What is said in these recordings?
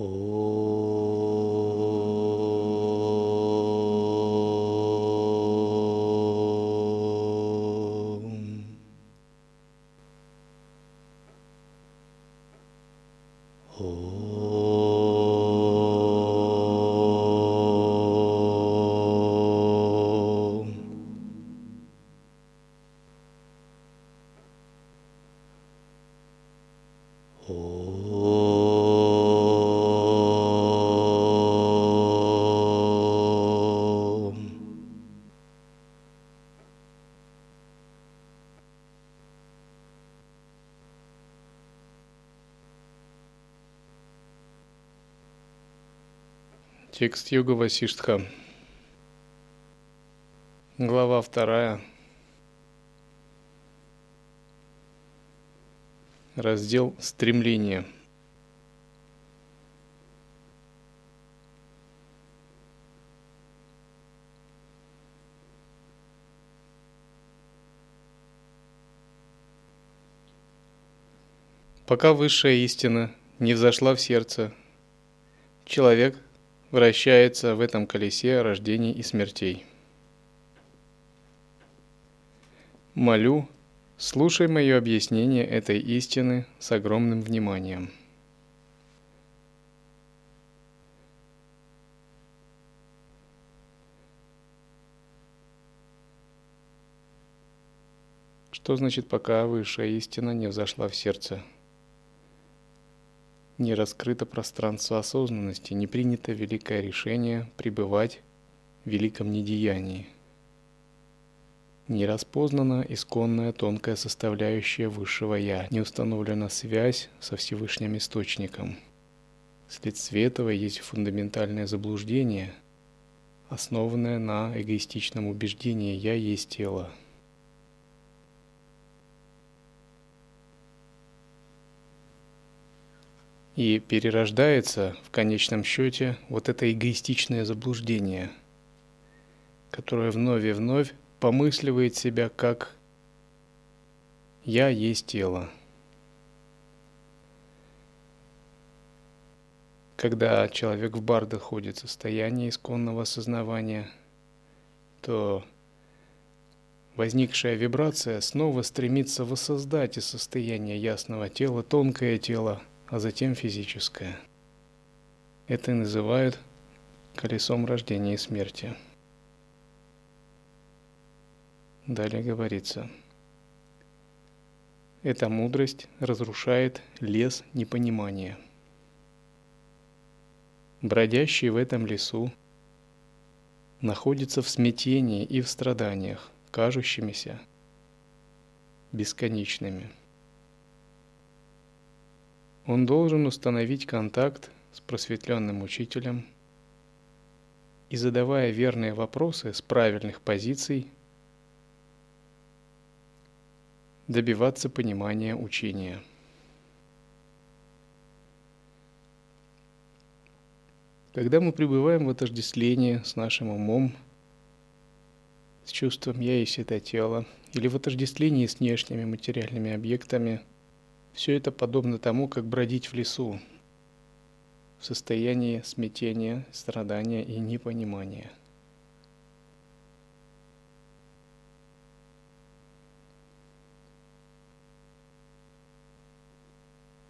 ओ Текст Йога Васиштха. Глава вторая. Раздел «Стремление». Пока высшая истина не взошла в сердце, человек вращается в этом колесе рождений и смертей. Молю, слушай мое объяснение этой истины с огромным вниманием. Что значит, пока высшая истина не взошла в сердце? Не раскрыто пространство осознанности, не принято великое решение пребывать в великом недеянии. Не распознана исконная тонкая составляющая высшего Я, не установлена связь со Всевышним Источником. Вследствие этого есть фундаментальное заблуждение, основанное на эгоистичном убеждении «я есть тело». И перерождается в конечном счете вот это эгоистичное заблуждение, которое вновь и вновь помысливает себя как «я есть тело». Когда человек в бар доходит в состояние исконного осознавания, то возникшая вибрация снова стремится воссоздать из состояния ясного тела тонкое тело, а затем физическое. Это и называют колесом рождения и смерти. Далее говорится, эта мудрость разрушает лес непонимания. Бродящий в этом лесу находится в смятении и в страданиях, кажущимися бесконечными. Он должен установить контакт с просветленным учителем и, задавая верные вопросы с правильных позиций, добиваться понимания учения. Когда мы пребываем в отождествлении с нашим умом, с чувством «я есть это тело», или в отождествлении с внешними материальными объектами, все это подобно тому, как бродить в лесу, в состоянии смятения, страдания и непонимания.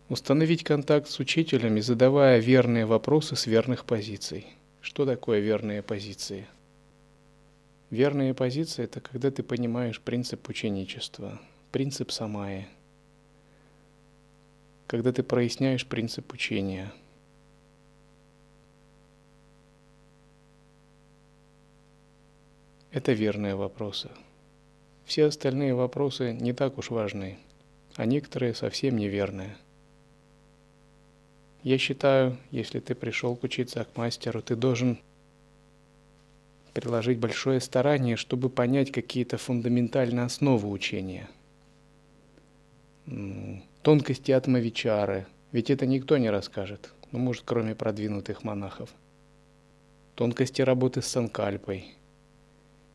Установить контакт с учителями, задавая верные вопросы с верных позиций. Что такое верные позиции? Верные позиции – это когда ты понимаешь принцип ученичества, принцип самая, когда ты проясняешь принцип учения. Это верные вопросы. Все остальные вопросы не так уж важны, а некоторые совсем неверные – я считаю, если ты пришел учиться к мастеру, ты должен приложить большое старание, чтобы понять какие-то фундаментальные основы учения. Тонкости атмавичары, ведь это никто не расскажет, ну, может, кроме продвинутых монахов. Тонкости работы с санкальпой,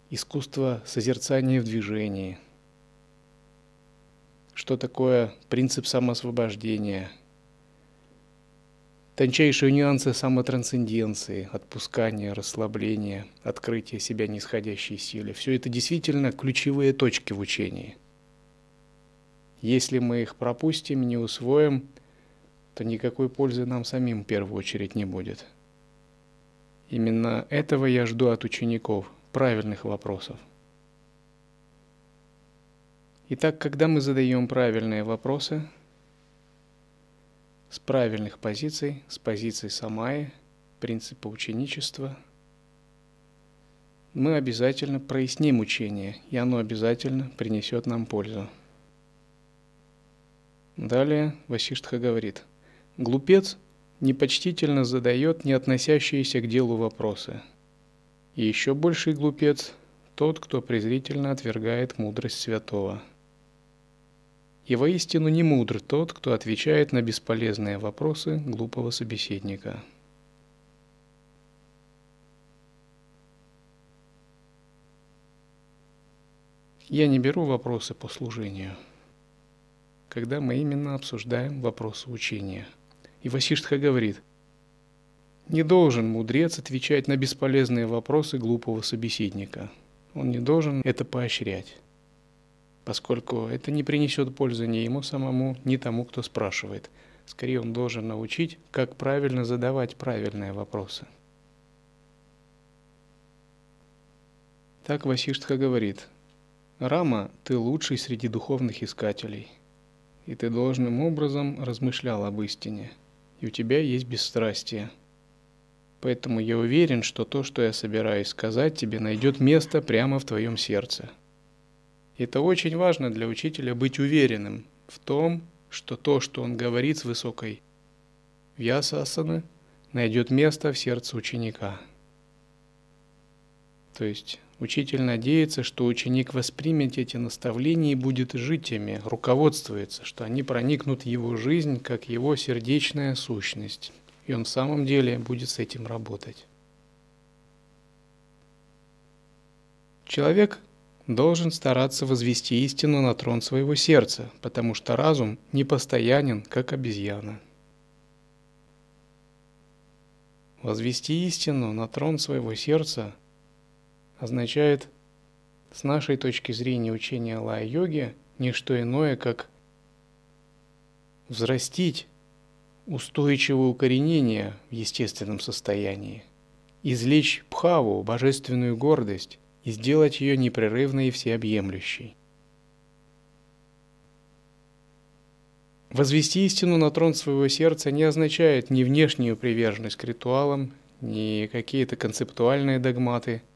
искусство созерцания в движении, что такое принцип самоосвобождения – тончайшие нюансы самотрансценденции, отпускания, расслабления, открытия себя нисходящей силы. Все это действительно ключевые точки в учении. Если мы их пропустим, не усвоим, то никакой пользы нам самим в первую очередь не будет. Именно этого я жду от учеников, правильных вопросов. Итак, когда мы задаем правильные вопросы, с правильных позиций, с позиций самаи, принципа ученичества, мы обязательно проясним учение, и оно обязательно принесет нам пользу. Далее Васиштха говорит, глупец непочтительно задает не относящиеся к делу вопросы. И еще больший глупец – тот, кто презрительно отвергает мудрость святого. И воистину не мудр тот, кто отвечает на бесполезные вопросы глупого собеседника. Я не беру вопросы по служению, когда мы именно обсуждаем вопросы учения – и Васиштха говорит, не должен мудрец отвечать на бесполезные вопросы глупого собеседника. Он не должен это поощрять, поскольку это не принесет пользы ни ему самому, ни тому, кто спрашивает. Скорее, он должен научить, как правильно задавать правильные вопросы. Так Васиштха говорит, «Рама, ты лучший среди духовных искателей, и ты должным образом размышлял об истине» и у тебя есть бесстрастие. Поэтому я уверен, что то, что я собираюсь сказать, тебе найдет место прямо в твоем сердце. Это очень важно для учителя быть уверенным в том, что то, что он говорит с высокой вьясасаны, найдет место в сердце ученика. То есть Учитель надеется, что ученик воспримет эти наставления и будет жить ими, руководствуется, что они проникнут в его жизнь, как его сердечная сущность. И он в самом деле будет с этим работать. Человек должен стараться возвести истину на трон своего сердца, потому что разум непостоянен, как обезьяна. Возвести истину на трон своего сердца – означает с нашей точки зрения учения лая-йоги не что иное, как взрастить устойчивое укоренение в естественном состоянии, извлечь пхаву, божественную гордость, и сделать ее непрерывной и всеобъемлющей. Возвести истину на трон своего сердца не означает ни внешнюю приверженность к ритуалам, ни какие-то концептуальные догматы –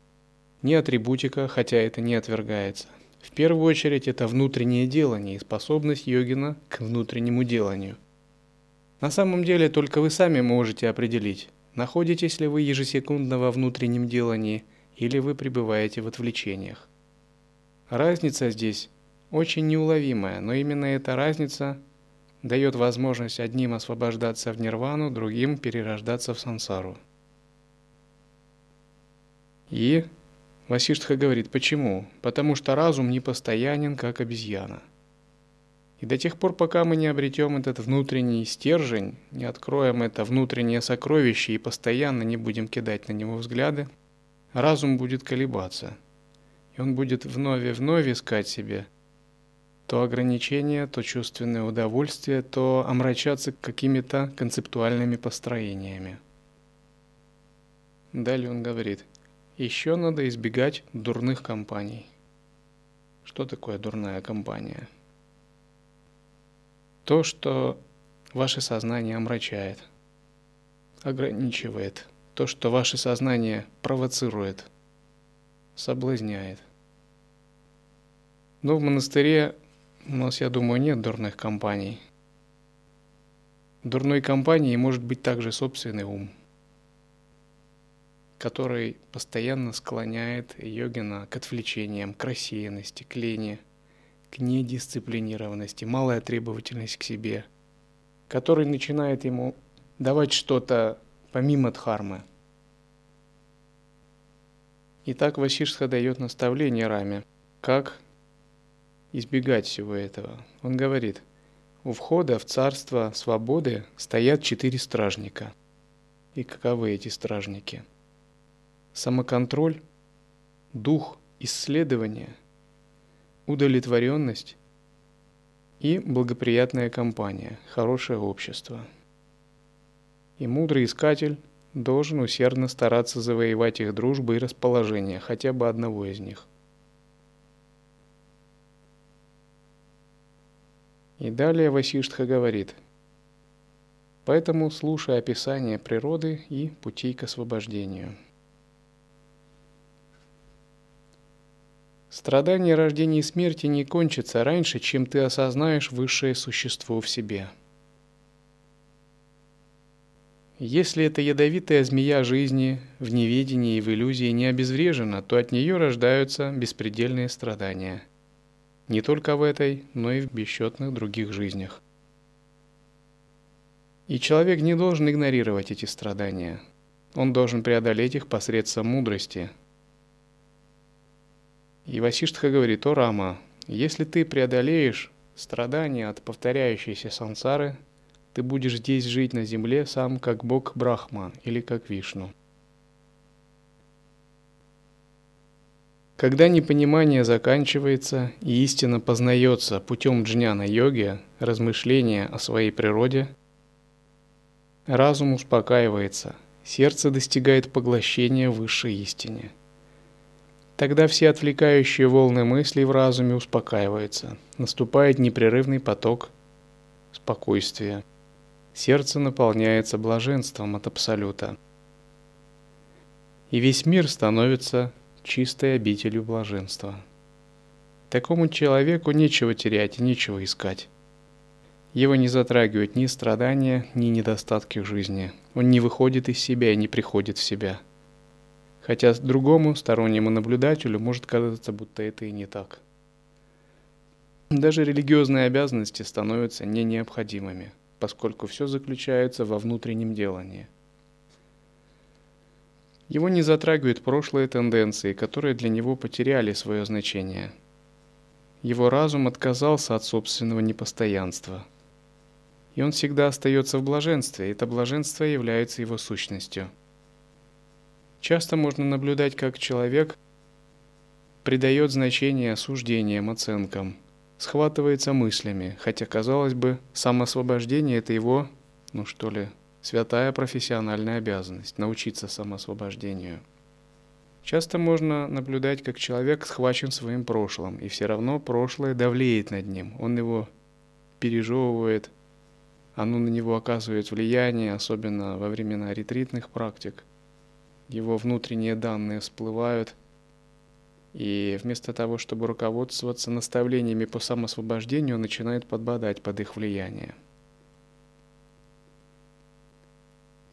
ни атрибутика, хотя это не отвергается. В первую очередь это внутреннее делание и способность йогина к внутреннему деланию. На самом деле только вы сами можете определить, находитесь ли вы ежесекундно во внутреннем делании или вы пребываете в отвлечениях. Разница здесь очень неуловимая, но именно эта разница дает возможность одним освобождаться в нирвану, другим перерождаться в сансару. И Васиштха говорит, почему? Потому что разум непостоянен, как обезьяна. И до тех пор, пока мы не обретем этот внутренний стержень, не откроем это внутреннее сокровище и постоянно не будем кидать на него взгляды, разум будет колебаться. И он будет вновь и вновь искать себе то ограничение, то чувственное удовольствие, то омрачаться какими-то концептуальными построениями. Далее он говорит – еще надо избегать дурных компаний. Что такое дурная компания? То, что ваше сознание омрачает, ограничивает, то, что ваше сознание провоцирует, соблазняет. Но в монастыре у нас, я думаю, нет дурных компаний. Дурной компанией может быть также собственный ум – который постоянно склоняет йогина к отвлечениям, к рассеянности, к лени, к недисциплинированности, малая требовательность к себе, который начинает ему давать что-то помимо дхармы. Итак, Васишха дает наставление Раме, как избегать всего этого. Он говорит, у входа в царство свободы стоят четыре стражника. И каковы эти стражники? Самоконтроль, дух исследования, удовлетворенность и благоприятная компания, хорошее общество. И мудрый искатель должен усердно стараться завоевать их дружбу и расположение, хотя бы одного из них. И далее Васиштха говорит, поэтому слушай описание природы и путей к освобождению. Страдание рождения и смерти не кончится раньше, чем ты осознаешь высшее существо в себе. Если эта ядовитая змея жизни в неведении и в иллюзии не обезврежена, то от нее рождаются беспредельные страдания – не только в этой, но и в бесчетных других жизнях. И человек не должен игнорировать эти страдания. Он должен преодолеть их посредством мудрости. И Васиштха говорит, о Рама, если ты преодолеешь страдания от повторяющейся сансары, ты будешь здесь жить на земле сам как бог Брахма или как Вишну. Когда непонимание заканчивается и истина познается путем джняна-йоги, размышления о своей природе, разум успокаивается, сердце достигает поглощения высшей истине. Тогда все отвлекающие волны мыслей в разуме успокаиваются, наступает непрерывный поток спокойствия. Сердце наполняется блаженством от Абсолюта. И весь мир становится чистой обителью блаженства. Такому человеку нечего терять и нечего искать. Его не затрагивают ни страдания, ни недостатки жизни. Он не выходит из себя и не приходит в себя. Хотя другому, стороннему наблюдателю, может казаться, будто это и не так. Даже религиозные обязанности становятся не необходимыми, поскольку все заключается во внутреннем делании – его не затрагивают прошлые тенденции, которые для него потеряли свое значение. Его разум отказался от собственного непостоянства. И он всегда остается в блаженстве, и это блаженство является его сущностью. Часто можно наблюдать, как человек придает значение осуждениям, оценкам, схватывается мыслями, хотя, казалось бы, самоосвобождение – это его, ну что ли, святая профессиональная обязанность – научиться самоосвобождению. Часто можно наблюдать, как человек схвачен своим прошлым, и все равно прошлое давлеет над ним. Он его пережевывает, оно на него оказывает влияние, особенно во времена ретритных практик. Его внутренние данные всплывают, и вместо того, чтобы руководствоваться наставлениями по самосвобождению, он начинает подбадать под их влияние.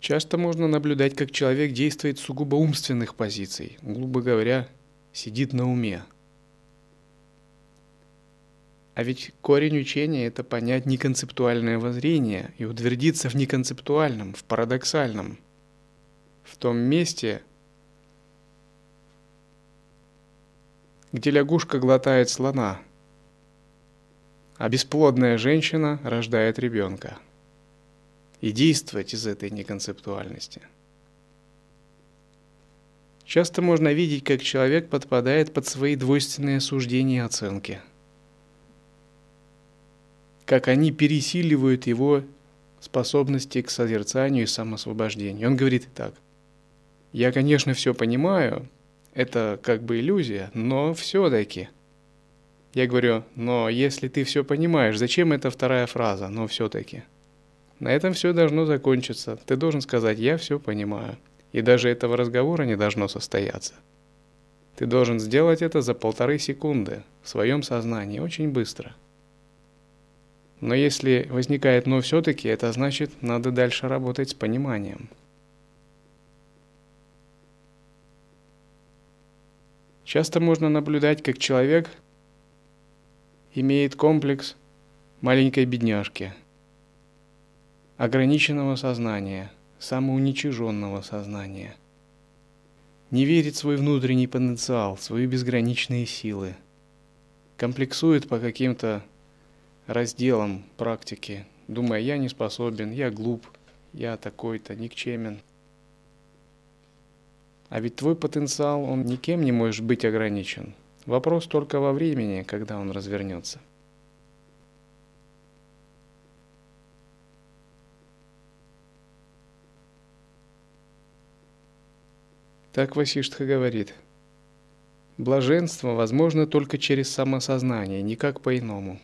Часто можно наблюдать, как человек действует сугубо умственных позиций, грубо говоря, сидит на уме. А ведь корень учения – это понять неконцептуальное воззрение и утвердиться в неконцептуальном, в парадоксальном. В том месте, где лягушка глотает слона, а бесплодная женщина рождает ребенка – и действовать из этой неконцептуальности. Часто можно видеть, как человек подпадает под свои двойственные суждения и оценки. Как они пересиливают его способности к созерцанию и самосвобождению. Он говорит так. Я, конечно, все понимаю, это как бы иллюзия, но все-таки. Я говорю, но если ты все понимаешь, зачем эта вторая фраза, но все-таки? На этом все должно закончиться. Ты должен сказать «я все понимаю». И даже этого разговора не должно состояться. Ты должен сделать это за полторы секунды в своем сознании, очень быстро. Но если возникает «но все-таки», это значит, надо дальше работать с пониманием. Часто можно наблюдать, как человек имеет комплекс маленькой бедняжки – ограниченного сознания, самоуничиженного сознания. Не верит в свой внутренний потенциал, в свои безграничные силы. Комплексует по каким-то разделом практики, думая, я не способен, я глуп, я такой-то, никчемен. А ведь твой потенциал, он никем не может быть ограничен. Вопрос только во времени, когда он развернется. Так Васиштха говорит. Блаженство возможно только через самосознание, никак по-иному.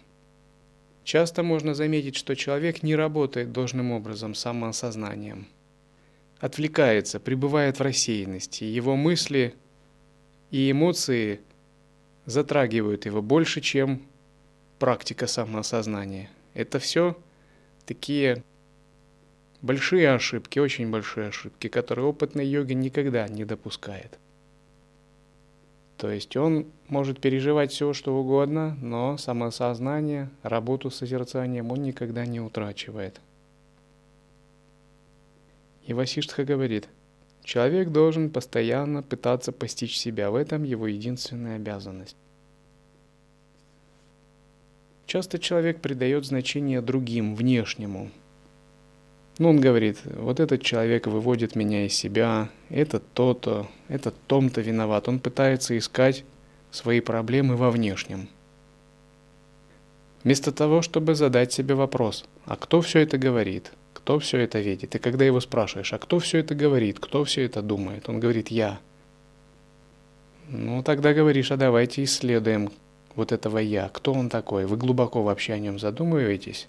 Часто можно заметить, что человек не работает должным образом самосознанием. Отвлекается, пребывает в рассеянности. Его мысли и эмоции затрагивают его больше, чем практика самоосознания. Это все такие Большие ошибки, очень большие ошибки, которые опытный йоги никогда не допускает. То есть он может переживать все, что угодно, но самосознание, работу с созерцанием он никогда не утрачивает. И Васиштха говорит, человек должен постоянно пытаться постичь себя, в этом его единственная обязанность. Часто человек придает значение другим, внешнему, ну, он говорит, вот этот человек выводит меня из себя, этот то-то, этот том-то виноват. Он пытается искать свои проблемы во внешнем. Вместо того, чтобы задать себе вопрос, а кто все это говорит, кто все это видит? И когда его спрашиваешь, а кто все это говорит, кто все это думает, он говорит, я. Ну, тогда говоришь, а давайте исследуем вот этого я, кто он такой, вы глубоко вообще о нем задумываетесь?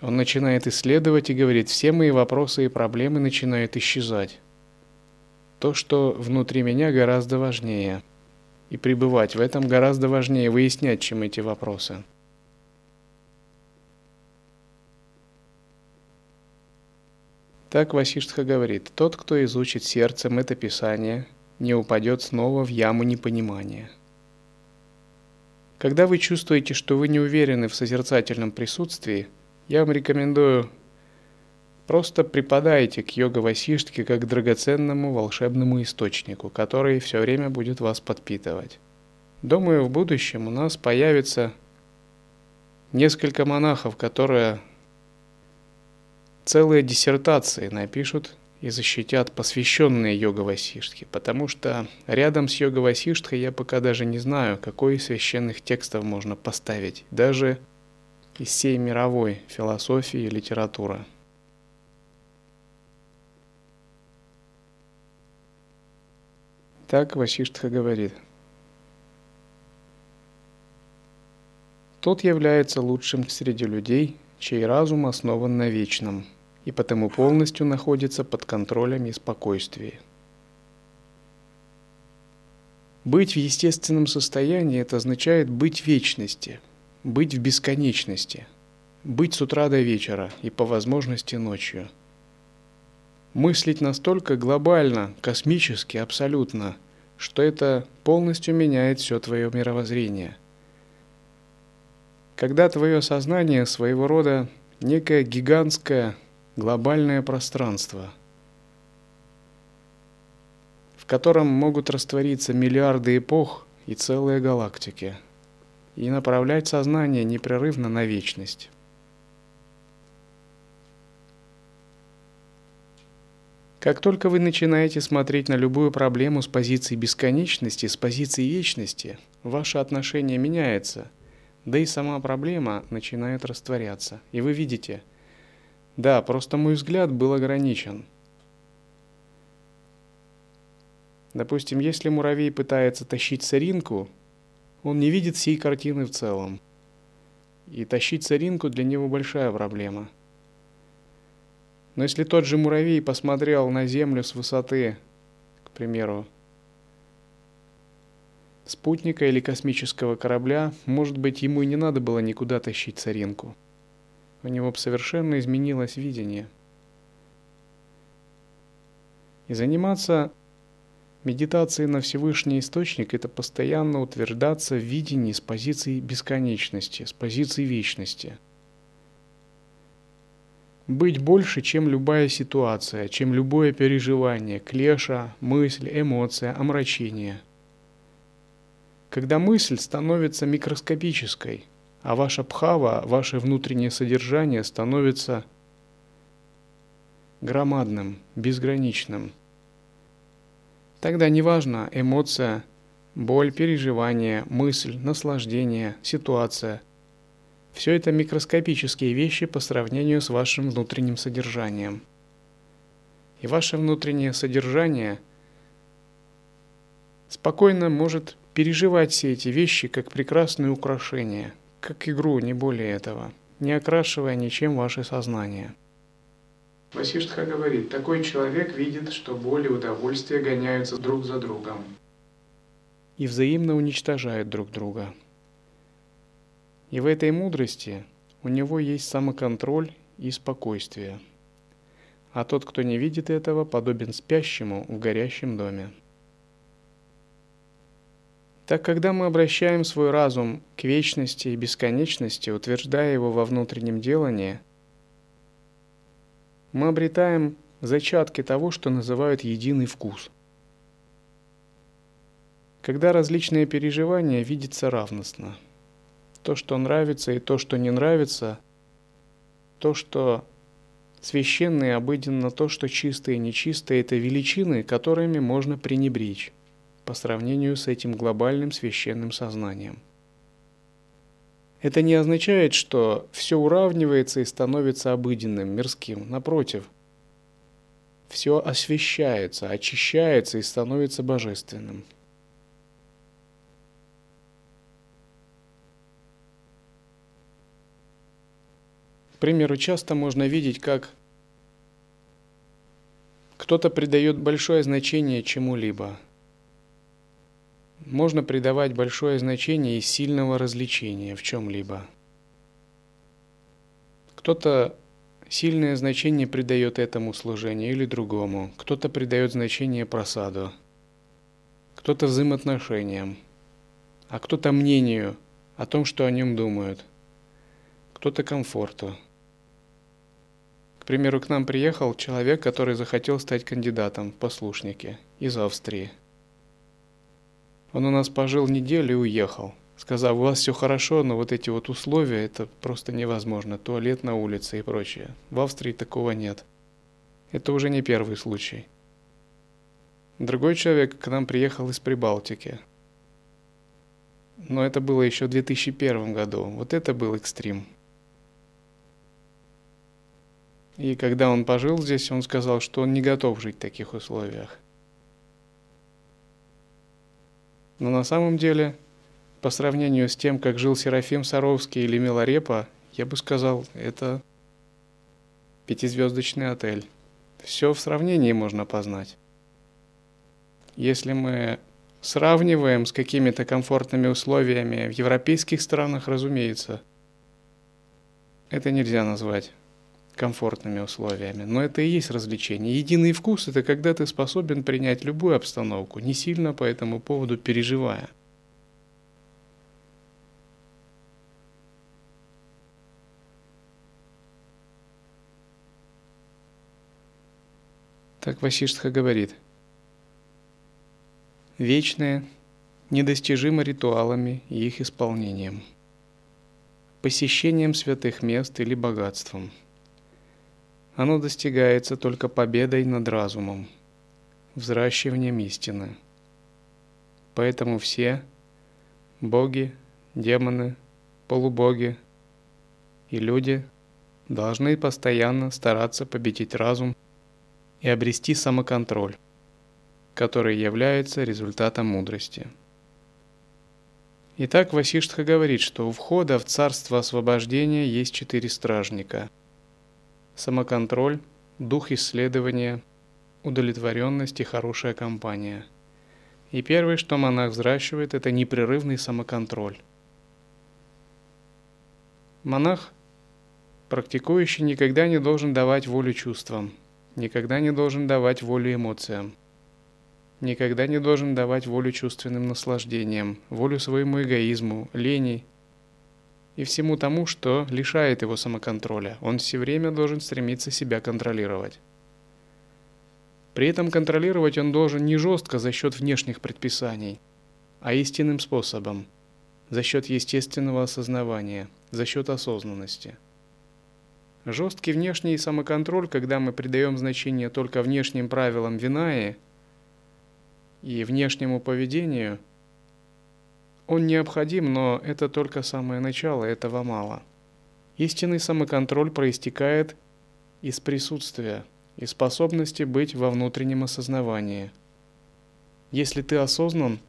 Он начинает исследовать и говорит, все мои вопросы и проблемы начинают исчезать. То, что внутри меня гораздо важнее. И пребывать в этом гораздо важнее, выяснять, чем эти вопросы. Так Васиштха говорит, тот, кто изучит сердцем это писание, не упадет снова в яму непонимания. Когда вы чувствуете, что вы не уверены в созерцательном присутствии – я вам рекомендую просто преподайте к йога Васиштке как к драгоценному волшебному источнику, который все время будет вас подпитывать. Думаю, в будущем у нас появится несколько монахов, которые целые диссертации напишут и защитят посвященные йога Васиштхе, потому что рядом с йога Васиштхой я пока даже не знаю, какой из священных текстов можно поставить. Даже из всей мировой философии и литературы. Так Васиштха говорит. Тот является лучшим среди людей, чей разум основан на вечном, и потому полностью находится под контролем и спокойствием. Быть в естественном состоянии – это означает быть в вечности – быть в бесконечности, быть с утра до вечера и по возможности ночью. Мыслить настолько глобально, космически, абсолютно, что это полностью меняет все твое мировоззрение. Когда твое сознание своего рода некое гигантское глобальное пространство, в котором могут раствориться миллиарды эпох и целые галактики – и направлять сознание непрерывно на вечность. Как только вы начинаете смотреть на любую проблему с позиции бесконечности, с позиции вечности, ваше отношение меняется, да и сама проблема начинает растворяться. И вы видите, да, просто мой взгляд был ограничен. Допустим, если муравей пытается тащить соринку – он не видит всей картины в целом. И тащить соринку для него большая проблема. Но если тот же муравей посмотрел на Землю с высоты, к примеру, спутника или космического корабля, может быть, ему и не надо было никуда тащить соринку. У него бы совершенно изменилось видение. И заниматься Медитация на Всевышний Источник – это постоянно утверждаться в видении с позиции бесконечности, с позиции вечности. Быть больше, чем любая ситуация, чем любое переживание, клеша, мысль, эмоция, омрачение. Когда мысль становится микроскопической, а ваша пхава, ваше внутреннее содержание становится громадным, безграничным. Тогда неважно эмоция, боль, переживание, мысль, наслаждение, ситуация. Все это микроскопические вещи по сравнению с вашим внутренним содержанием. И ваше внутреннее содержание спокойно может переживать все эти вещи как прекрасные украшения, как игру, не более этого, не окрашивая ничем ваше сознание. Васиштха говорит, такой человек видит, что боль и удовольствие гоняются друг за другом и взаимно уничтожают друг друга. И в этой мудрости у него есть самоконтроль и спокойствие. А тот, кто не видит этого, подобен спящему в горящем доме. Так когда мы обращаем свой разум к вечности и бесконечности, утверждая его во внутреннем делании, мы обретаем зачатки того, что называют единый вкус. Когда различные переживания видятся равностно. То, что нравится и то, что не нравится, то, что священно и обыденно, то, что чисто и нечисто, это величины, которыми можно пренебречь по сравнению с этим глобальным священным сознанием. Это не означает, что все уравнивается и становится обыденным, мирским. Напротив, все освещается, очищается и становится божественным. К примеру, часто можно видеть, как кто-то придает большое значение чему-либо – можно придавать большое значение из сильного развлечения в чем-либо. Кто-то сильное значение придает этому служению или другому, кто-то придает значение просаду, кто-то взаимоотношениям, а кто-то мнению о том, что о нем думают, кто-то комфорту. К примеру, к нам приехал человек, который захотел стать кандидатом в послушники из Австрии – он у нас пожил неделю и уехал, сказав, у вас все хорошо, но вот эти вот условия, это просто невозможно, туалет на улице и прочее. В Австрии такого нет. Это уже не первый случай. Другой человек к нам приехал из Прибалтики. Но это было еще в 2001 году. Вот это был экстрим. И когда он пожил здесь, он сказал, что он не готов жить в таких условиях. Но на самом деле, по сравнению с тем, как жил Серафим Саровский или Миларепа, я бы сказал, это пятизвездочный отель. Все в сравнении можно познать. Если мы сравниваем с какими-то комфортными условиями в европейских странах, разумеется, это нельзя назвать комфортными условиями. Но это и есть развлечение. Единый вкус – это когда ты способен принять любую обстановку, не сильно по этому поводу переживая. Так Васиштха говорит. Вечное недостижимо ритуалами и их исполнением, посещением святых мест или богатством – оно достигается только победой над разумом, взращиванием истины. Поэтому все – боги, демоны, полубоги и люди – должны постоянно стараться победить разум и обрести самоконтроль, который является результатом мудрости. Итак, Васиштха говорит, что у входа в царство освобождения есть четыре стражника – самоконтроль, дух исследования, удовлетворенность и хорошая компания. И первое, что монах взращивает, это непрерывный самоконтроль. Монах, практикующий, никогда не должен давать волю чувствам, никогда не должен давать волю эмоциям, никогда не должен давать волю чувственным наслаждениям, волю своему эгоизму, лени и всему тому, что лишает его самоконтроля. Он все время должен стремиться себя контролировать. При этом контролировать он должен не жестко за счет внешних предписаний, а истинным способом, за счет естественного осознавания, за счет осознанности. Жесткий внешний самоконтроль, когда мы придаем значение только внешним правилам Винаи и внешнему поведению, он необходим, но это только самое начало, этого мало. Истинный самоконтроль проистекает из присутствия и способности быть во внутреннем осознавании. Если ты осознан,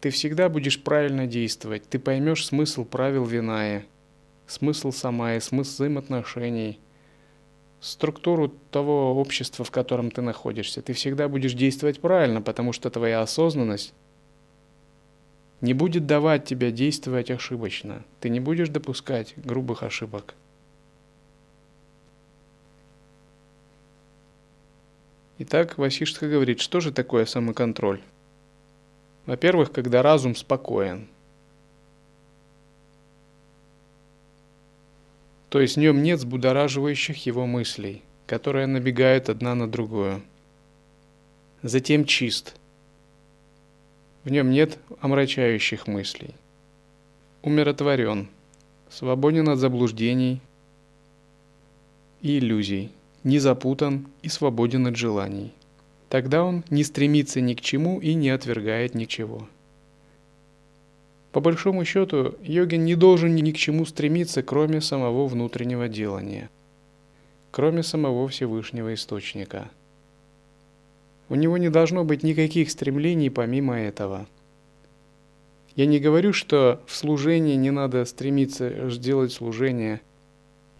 ты всегда будешь правильно действовать, ты поймешь смысл правил Виная, смысл Самая, смысл взаимоотношений, структуру того общества, в котором ты находишься. Ты всегда будешь действовать правильно, потому что твоя осознанность не будет давать тебе действовать ошибочно. Ты не будешь допускать грубых ошибок. Итак, Васиштха говорит, что же такое самоконтроль? Во-первых, когда разум спокоен. То есть в нем нет взбудораживающих его мыслей, которые набегают одна на другую. Затем чист. В нем нет омрачающих мыслей. Умиротворен, свободен от заблуждений и иллюзий не запутан и свободен от желаний. Тогда он не стремится ни к чему и не отвергает ничего. По большому счету, йогин не должен ни к чему стремиться, кроме самого внутреннего делания, кроме самого Всевышнего Источника. У него не должно быть никаких стремлений помимо этого. Я не говорю, что в служении не надо стремиться сделать служение –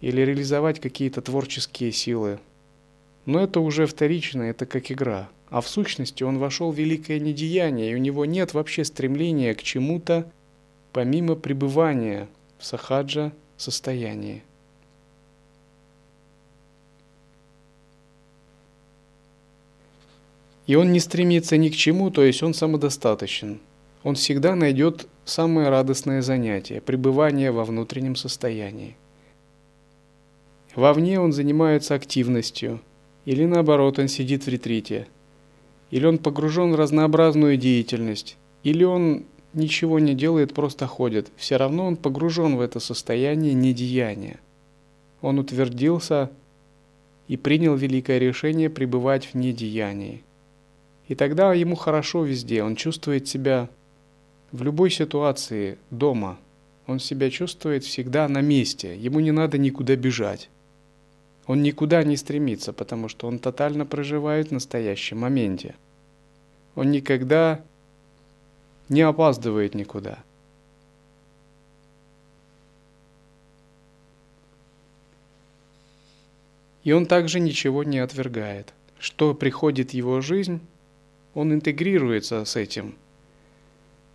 или реализовать какие-то творческие силы. Но это уже вторично, это как игра. А в сущности он вошел в великое недеяние, и у него нет вообще стремления к чему-то, помимо пребывания в сахаджа состоянии. И он не стремится ни к чему, то есть он самодостаточен. Он всегда найдет самое радостное занятие – пребывание во внутреннем состоянии. Вовне он занимается активностью, или наоборот он сидит в ретрите, или он погружен в разнообразную деятельность, или он ничего не делает, просто ходит. Все равно он погружен в это состояние недеяния. Он утвердился и принял великое решение пребывать в недеянии. И тогда ему хорошо везде, он чувствует себя в любой ситуации дома. Он себя чувствует всегда на месте, ему не надо никуда бежать. Он никуда не стремится, потому что он тотально проживает в настоящем моменте. Он никогда не опаздывает никуда. И он также ничего не отвергает. Что приходит в его жизнь, он интегрируется с этим.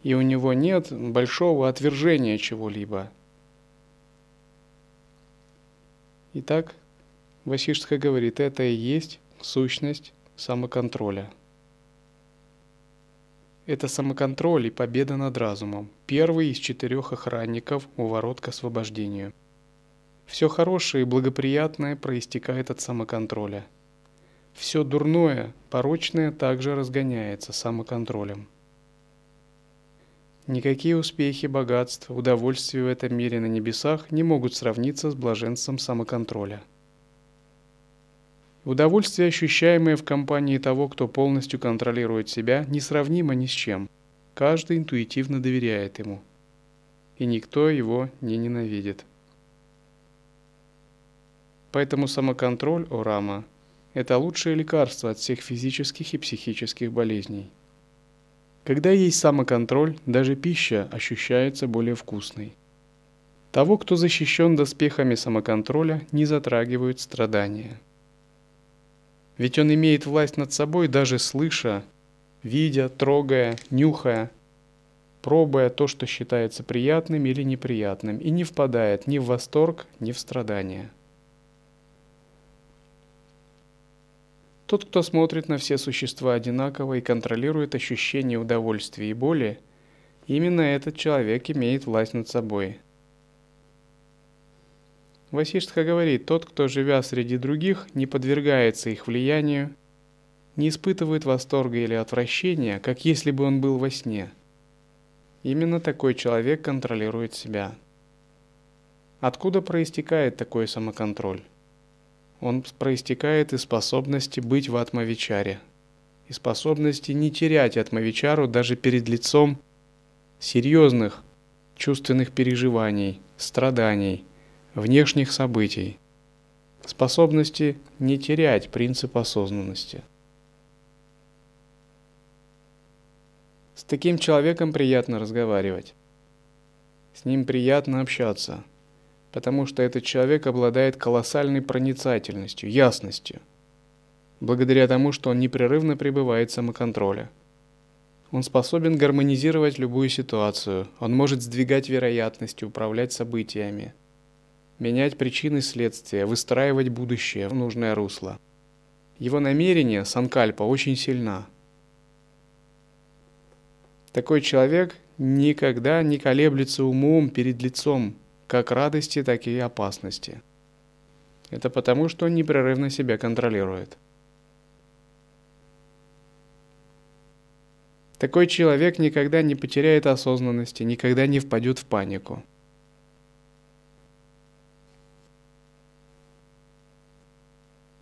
И у него нет большого отвержения чего-либо. Итак, Васиштха говорит, это и есть сущность самоконтроля. Это самоконтроль и победа над разумом. Первый из четырех охранников у ворот к освобождению. Все хорошее и благоприятное проистекает от самоконтроля. Все дурное, порочное также разгоняется самоконтролем. Никакие успехи, богатства, удовольствия в этом мире на небесах не могут сравниться с блаженством самоконтроля – Удовольствие, ощущаемое в компании того, кто полностью контролирует себя, несравнимо ни с чем. Каждый интуитивно доверяет ему. И никто его не ненавидит. Поэтому самоконтроль, о Рама, это лучшее лекарство от всех физических и психических болезней. Когда есть самоконтроль, даже пища ощущается более вкусной. Того, кто защищен доспехами самоконтроля, не затрагивают страдания – ведь он имеет власть над собой, даже слыша, видя, трогая, нюхая, пробуя то, что считается приятным или неприятным, и не впадает ни в восторг, ни в страдания. Тот, кто смотрит на все существа одинаково и контролирует ощущение удовольствия и боли, именно этот человек имеет власть над собой – Васиштха говорит, тот, кто, живя среди других, не подвергается их влиянию, не испытывает восторга или отвращения, как если бы он был во сне. Именно такой человек контролирует себя. Откуда проистекает такой самоконтроль? Он проистекает из способности быть в атмавичаре, и способности не терять атмавичару даже перед лицом серьезных чувственных переживаний, страданий, внешних событий, способности не терять принцип осознанности. С таким человеком приятно разговаривать. С ним приятно общаться, потому что этот человек обладает колоссальной проницательностью, ясностью, благодаря тому, что он непрерывно пребывает в самоконтроле. Он способен гармонизировать любую ситуацию, он может сдвигать вероятности, управлять событиями – менять причины следствия, выстраивать будущее в нужное русло. Его намерение, санкальпа, очень сильна. Такой человек никогда не колеблется умом перед лицом как радости, так и опасности. Это потому, что он непрерывно себя контролирует. Такой человек никогда не потеряет осознанности, никогда не впадет в панику.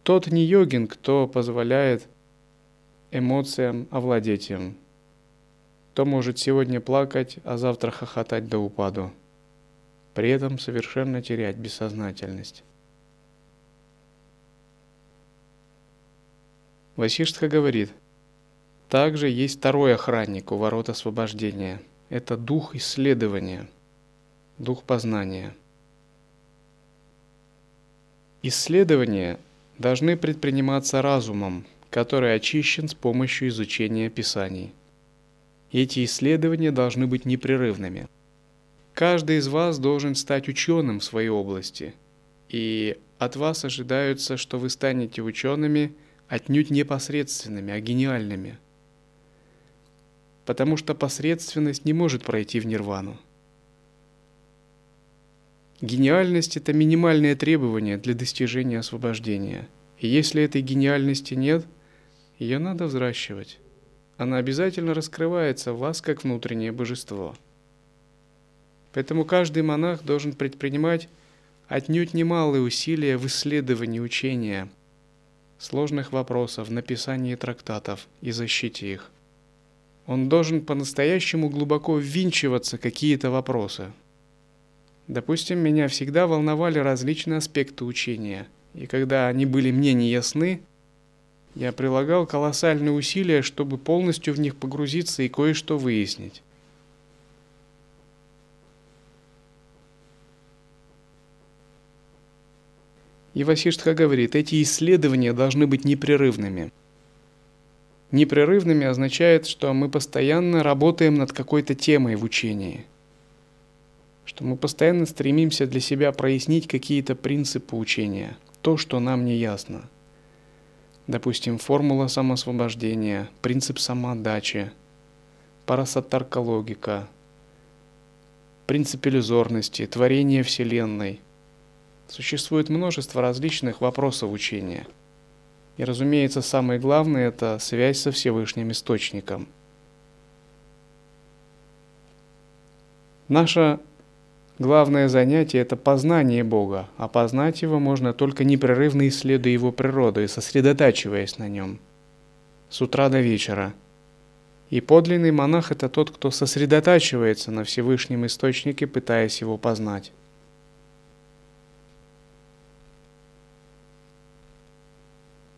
Тот не йогин, кто позволяет эмоциям овладеть им. Кто может сегодня плакать, а завтра хохотать до упаду. При этом совершенно терять бессознательность. Васиштха говорит, также есть второй охранник у ворот освобождения. Это дух исследования, дух познания. Исследование должны предприниматься разумом, который очищен с помощью изучения Писаний. Эти исследования должны быть непрерывными. Каждый из вас должен стать ученым в своей области, и от вас ожидаются, что вы станете учеными отнюдь непосредственными, а гениальными. Потому что посредственность не может пройти в нирвану. Гениальность – это минимальное требование для достижения освобождения. И если этой гениальности нет, ее надо взращивать. Она обязательно раскрывается в вас как внутреннее божество. Поэтому каждый монах должен предпринимать отнюдь немалые усилия в исследовании учения, сложных вопросов, написании трактатов и защите их. Он должен по-настоящему глубоко ввинчиваться какие-то вопросы – Допустим, меня всегда волновали различные аспекты учения, и когда они были мне неясны, я прилагал колоссальные усилия, чтобы полностью в них погрузиться и кое-что выяснить. И Васиштха говорит, эти исследования должны быть непрерывными. Непрерывными означает, что мы постоянно работаем над какой-то темой в учении – что мы постоянно стремимся для себя прояснить какие-то принципы учения, то, что нам не ясно. Допустим, формула самосвобождения, принцип самоотдачи, парасаттарка логика, принцип иллюзорности, творение Вселенной. Существует множество различных вопросов учения. И, разумеется, самое главное – это связь со Всевышним Источником. Наша Главное занятие – это познание Бога, а познать Его можно только непрерывно исследуя Его природу и сосредотачиваясь на Нем. С утра до вечера. И подлинный монах – это тот, кто сосредотачивается на Всевышнем Источнике, пытаясь его познать.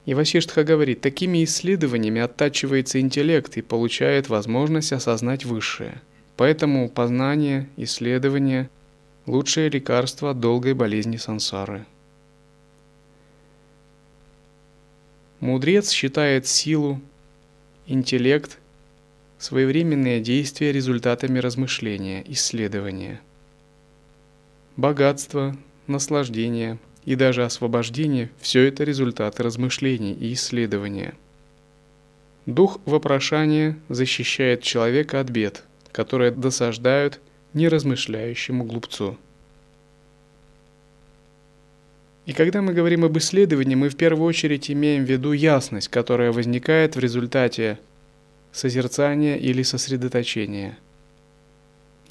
И Васиштха говорит, такими исследованиями оттачивается интеллект и получает возможность осознать высшее. Поэтому познание, исследование Лучшее лекарство от долгой болезни сансары. Мудрец считает силу, интеллект, своевременные действия результатами размышления, исследования. Богатство, наслаждение и даже освобождение – все это результаты размышлений и исследования. Дух вопрошания защищает человека от бед, которые досаждают неразмышляющему глупцу. И когда мы говорим об исследовании, мы в первую очередь имеем в виду ясность, которая возникает в результате созерцания или сосредоточения.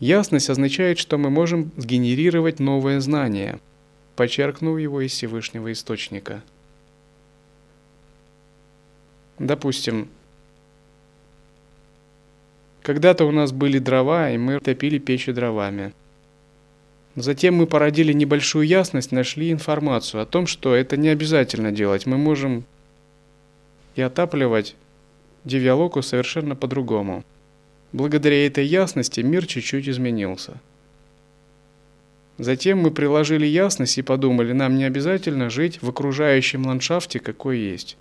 Ясность означает, что мы можем сгенерировать новое знание, подчеркнув его из Всевышнего Источника. Допустим, когда-то у нас были дрова, и мы топили печи дровами. Затем мы породили небольшую ясность, нашли информацию о том, что это не обязательно делать. Мы можем и отапливать Дивиалоку совершенно по-другому. Благодаря этой ясности мир чуть-чуть изменился. Затем мы приложили ясность и подумали, нам не обязательно жить в окружающем ландшафте, какой есть.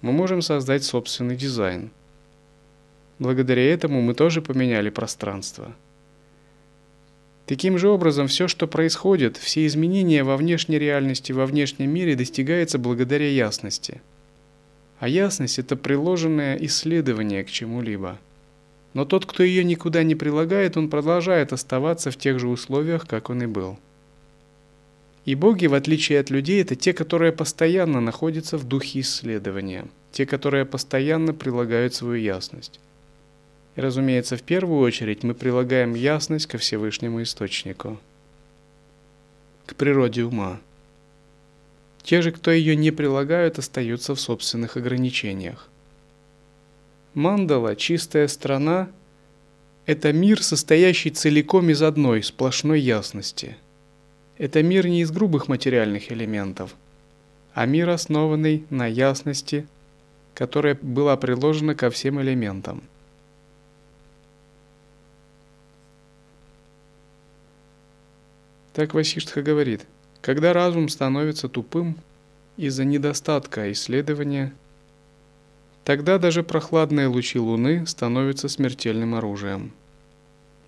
Мы можем создать собственный дизайн. Благодаря этому мы тоже поменяли пространство. Таким же образом, все, что происходит, все изменения во внешней реальности, во внешнем мире достигается благодаря ясности. А ясность – это приложенное исследование к чему-либо – но тот, кто ее никуда не прилагает, он продолжает оставаться в тех же условиях, как он и был. И боги, в отличие от людей, это те, которые постоянно находятся в духе исследования, те, которые постоянно прилагают свою ясность. И, разумеется, в первую очередь мы прилагаем ясность ко Всевышнему Источнику, к природе ума. Те же, кто ее не прилагают, остаются в собственных ограничениях. Мандала, чистая страна, это мир, состоящий целиком из одной сплошной ясности. Это мир не из грубых материальных элементов, а мир, основанный на ясности, которая была приложена ко всем элементам. Так Васиштха говорит, когда разум становится тупым из-за недостатка исследования – Тогда даже прохладные лучи Луны становятся смертельным оружием.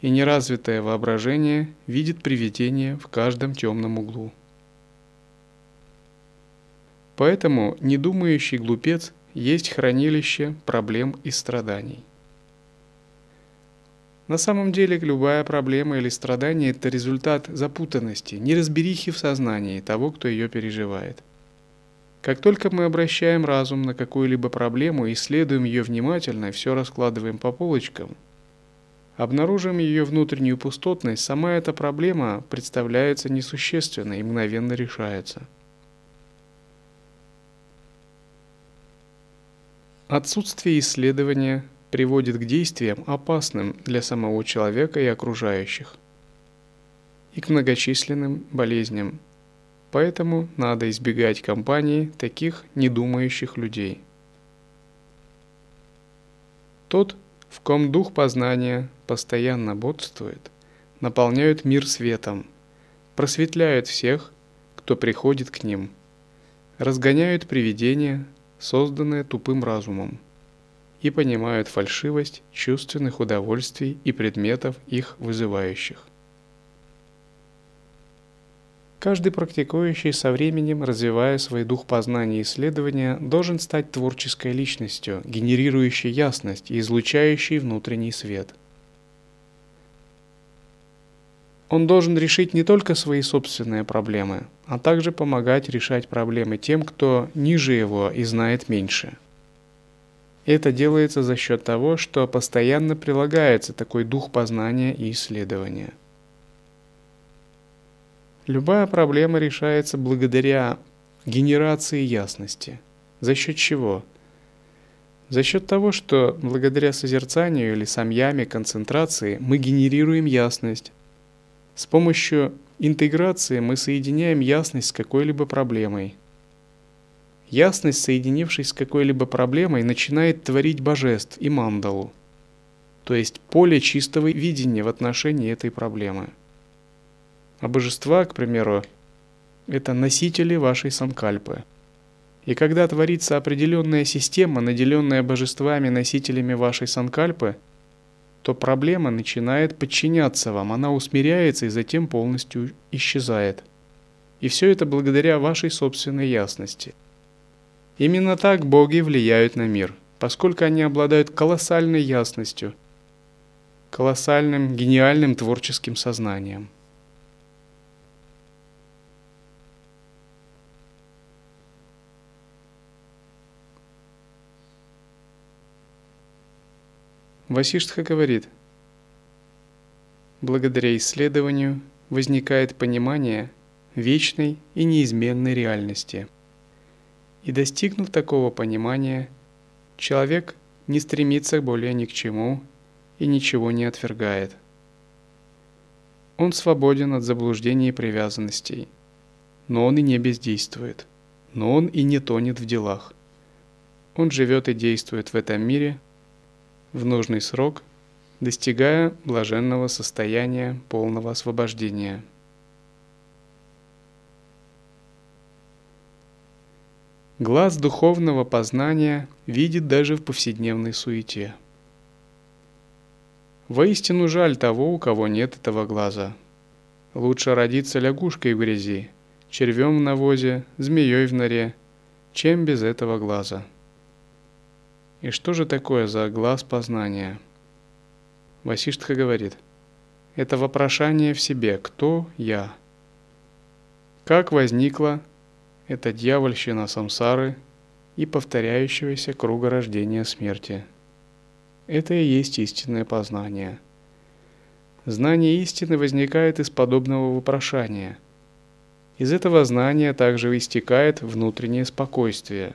И неразвитое воображение видит привидение в каждом темном углу. Поэтому недумающий глупец есть хранилище проблем и страданий. На самом деле любая проблема или страдание – это результат запутанности, неразберихи в сознании того, кто ее переживает – как только мы обращаем разум на какую-либо проблему, исследуем ее внимательно и все раскладываем по полочкам, обнаружим ее внутреннюю пустотность, сама эта проблема представляется несущественной и мгновенно решается. Отсутствие исследования приводит к действиям, опасным для самого человека и окружающих, и к многочисленным болезням, Поэтому надо избегать компании таких недумающих людей. Тот, в ком дух познания постоянно бодствует, наполняют мир светом, просветляют всех, кто приходит к ним, разгоняют привидения, созданные тупым разумом, и понимают фальшивость чувственных удовольствий и предметов их вызывающих. Каждый практикующий со временем, развивая свой дух познания и исследования, должен стать творческой личностью, генерирующей ясность и излучающей внутренний свет. Он должен решить не только свои собственные проблемы, а также помогать решать проблемы тем, кто ниже его и знает меньше. Это делается за счет того, что постоянно прилагается такой дух познания и исследования – Любая проблема решается благодаря генерации ясности. За счет чего? За счет того, что благодаря созерцанию или самьяме, концентрации мы генерируем ясность. С помощью интеграции мы соединяем ясность с какой-либо проблемой. Ясность, соединившись с какой-либо проблемой, начинает творить божеств и мандалу, то есть поле чистого видения в отношении этой проблемы. А божества, к примеру, это носители вашей санкальпы. И когда творится определенная система, наделенная божествами, носителями вашей санкальпы, то проблема начинает подчиняться вам, она усмиряется и затем полностью исчезает. И все это благодаря вашей собственной ясности. Именно так боги влияют на мир, поскольку они обладают колоссальной ясностью, колоссальным, гениальным творческим сознанием. Васиштха говорит, благодаря исследованию возникает понимание вечной и неизменной реальности. И достигнув такого понимания, человек не стремится более ни к чему и ничего не отвергает. Он свободен от заблуждений и привязанностей, но он и не бездействует, но он и не тонет в делах. Он живет и действует в этом мире в нужный срок – достигая блаженного состояния полного освобождения. Глаз духовного познания видит даже в повседневной суете. Воистину жаль того, у кого нет этого глаза. Лучше родиться лягушкой в грязи, червем в навозе, змеей в норе, чем без этого глаза. И что же такое за глаз познания? Васиштха говорит, это вопрошание в себе «Кто я?». Как возникла эта дьявольщина самсары и повторяющегося круга рождения смерти. Это и есть истинное познание. Знание истины возникает из подобного вопрошания. Из этого знания также истекает внутреннее спокойствие.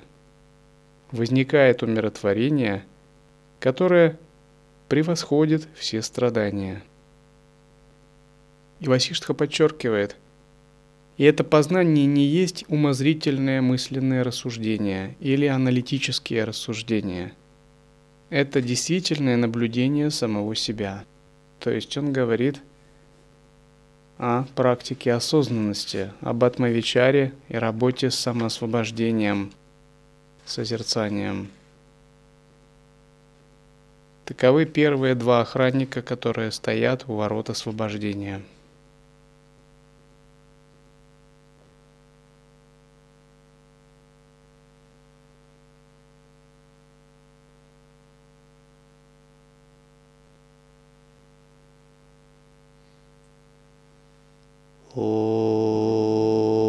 Возникает умиротворение, которое превосходит все страдания. И Васиштха подчеркивает, и это познание не есть умозрительное мысленное рассуждение или аналитические рассуждения. Это действительное наблюдение самого себя. То есть он говорит о практике осознанности, об атмавичаре и работе с самоосвобождением, созерцанием – Таковы первые два охранника, которые стоят у ворот освобождения. Oh.